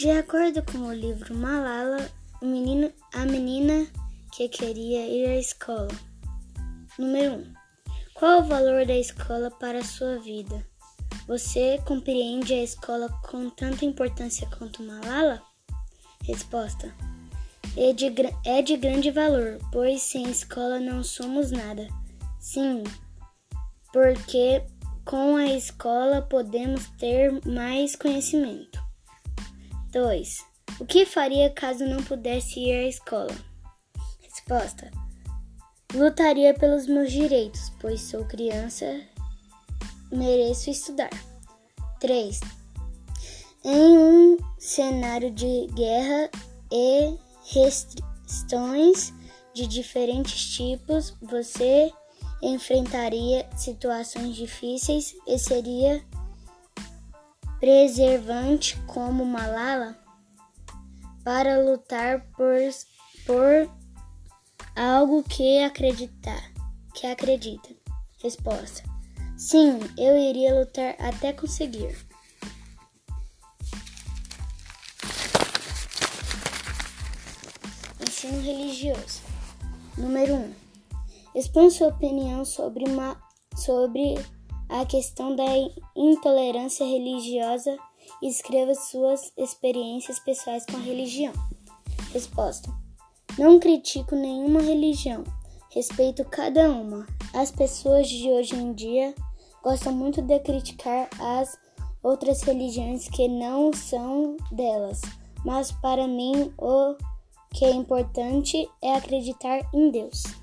De acordo com o livro Malala, o menino, a menina que queria ir à escola. Número 1. Um, qual o valor da escola para a sua vida? Você compreende a escola com tanta importância quanto Malala? Resposta: é de, é de grande valor, pois sem escola não somos nada. Sim, porque com a escola podemos ter mais conhecimento. 2. O que faria caso não pudesse ir à escola? Resposta: Lutaria pelos meus direitos, pois sou criança, mereço estudar. 3. Em um cenário de guerra e restrições de diferentes tipos, você enfrentaria situações difíceis e seria preservante como Malala para lutar por, por algo que acreditar, que acredita. Resposta: Sim, eu iria lutar até conseguir. Ensino religioso. Número 1. Um, expõe sua opinião sobre, uma, sobre a questão da intolerância religiosa e escreva suas experiências pessoais com a religião. Resposta: não critico nenhuma religião, respeito cada uma. As pessoas de hoje em dia gostam muito de criticar as outras religiões que não são delas, mas para mim o que é importante é acreditar em Deus.